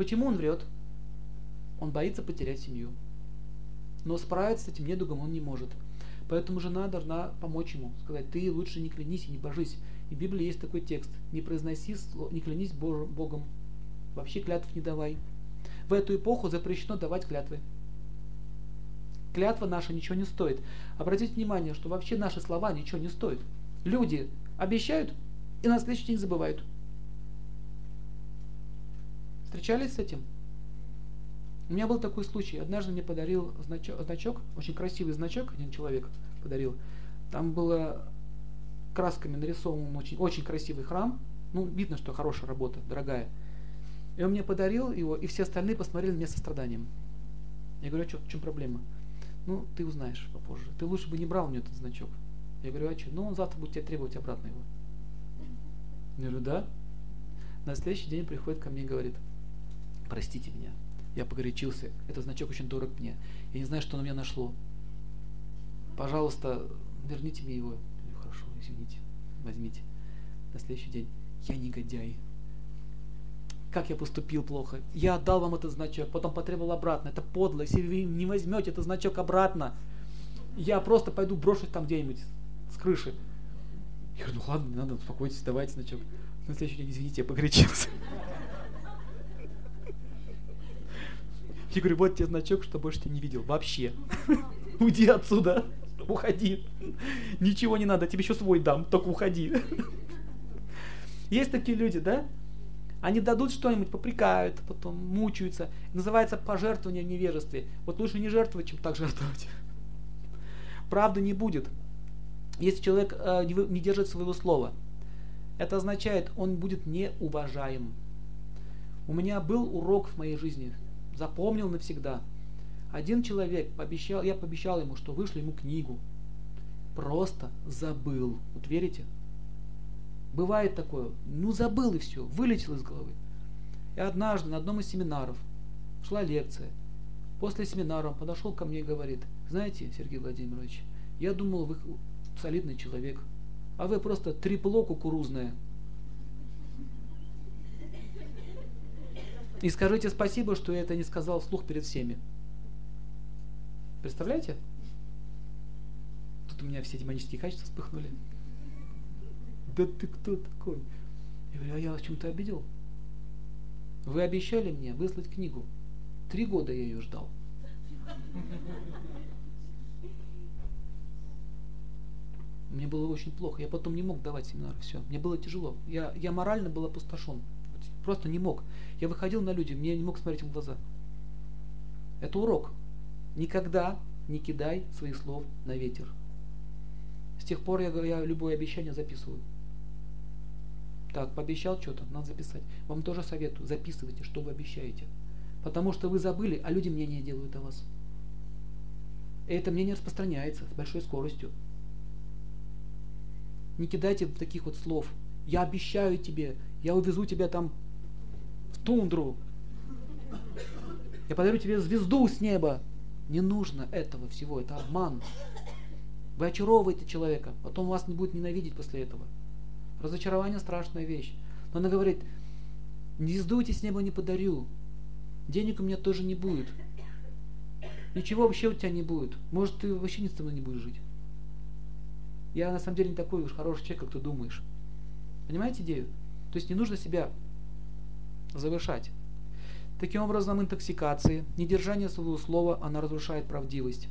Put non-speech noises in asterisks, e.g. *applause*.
Почему он врет? Он боится потерять семью. Но справиться с этим недугом он не может. Поэтому жена должна помочь ему, сказать, ты лучше не клянись и не божись. И в Библии есть такой текст, не произноси, не клянись Богом, вообще клятв не давай. В эту эпоху запрещено давать клятвы. Клятва наша ничего не стоит. Обратите внимание, что вообще наши слова ничего не стоят. Люди обещают и на следующий день забывают. Встречались с этим? У меня был такой случай. Однажды мне подарил значок, значок, очень красивый значок, один человек подарил. Там было красками нарисован очень, очень красивый храм. Ну, видно, что хорошая работа, дорогая. И он мне подарил его, и все остальные посмотрели на меня со. Я говорю, а что, в чем проблема? Ну, ты узнаешь попозже. Ты лучше бы не брал мне этот значок. Я говорю, а что? Ну, он завтра будет тебе требовать обратно его. Я говорю, да. На следующий день приходит ко мне и говорит, простите меня, я погорячился. Этот значок очень дорог мне. Я не знаю, что на меня нашло. Пожалуйста, верните мне его. Хорошо, извините, возьмите. На следующий день. Я негодяй. Как я поступил плохо. Я отдал вам этот значок, потом потребовал обратно. Это подло. Если вы не возьмете этот значок обратно, я просто пойду брошусь там где-нибудь с крыши. Я говорю, ну ладно, не надо, успокойтесь, давайте значок. На следующий день, извините, я погорячился. Я говорю, вот тебе значок, что больше тебя не видел. Вообще. *laughs* Уйди отсюда. *laughs* Уходи. Ничего не надо, тебе еще свой дам, только уходи. *laughs* Есть такие люди, да? Они дадут что-нибудь, попрекают, потом мучаются. Называется пожертвование в невежестве. Вот лучше не жертвовать, чем так жертвовать. Правды не будет. Если человек э, не держит своего слова, это означает, он будет неуважаем. У меня был урок в моей жизни запомнил навсегда. Один человек пообещал, я пообещал ему, что вышлю ему книгу. Просто забыл. Вот верите? Бывает такое. Ну забыл и все, вылетел из головы. И однажды на одном из семинаров шла лекция. После семинара он подошел ко мне и говорит, знаете, Сергей Владимирович, я думал, вы солидный человек, а вы просто трепло кукурузное. И скажите спасибо, что я это не сказал вслух перед всеми. Представляете? Тут у меня все демонические качества вспыхнули. Да ты кто такой? Я говорю, а я вас чем-то обидел? Вы обещали мне выслать книгу. Три года я ее ждал. Мне было очень плохо. Я потом не мог давать семинар. Все. Мне было тяжело. Я, я морально был опустошен. Просто не мог. Я выходил на людей, мне не мог смотреть в глаза. Это урок. Никогда не кидай своих слов на ветер. С тех пор я, я любое обещание записываю. Так, пообещал что-то, надо записать. Вам тоже советую, записывайте, что вы обещаете. Потому что вы забыли, а люди мнение делают о вас. И это мнение распространяется с большой скоростью. Не кидайте таких вот слов. Я обещаю тебе, я увезу тебя там тундру. Я подарю тебе звезду с неба. Не нужно этого всего, это обман. Вы очаровываете человека, потом вас не будет ненавидеть после этого. Разочарование страшная вещь. Но она говорит, звезду тебе с неба не подарю. Денег у меня тоже не будет. Ничего вообще у тебя не будет. Может, ты вообще не со мной не будешь жить. Я на самом деле не такой уж хороший человек, как ты думаешь. Понимаете идею? То есть не нужно себя завышать. Таким образом, интоксикации, недержание своего слова, она разрушает правдивость.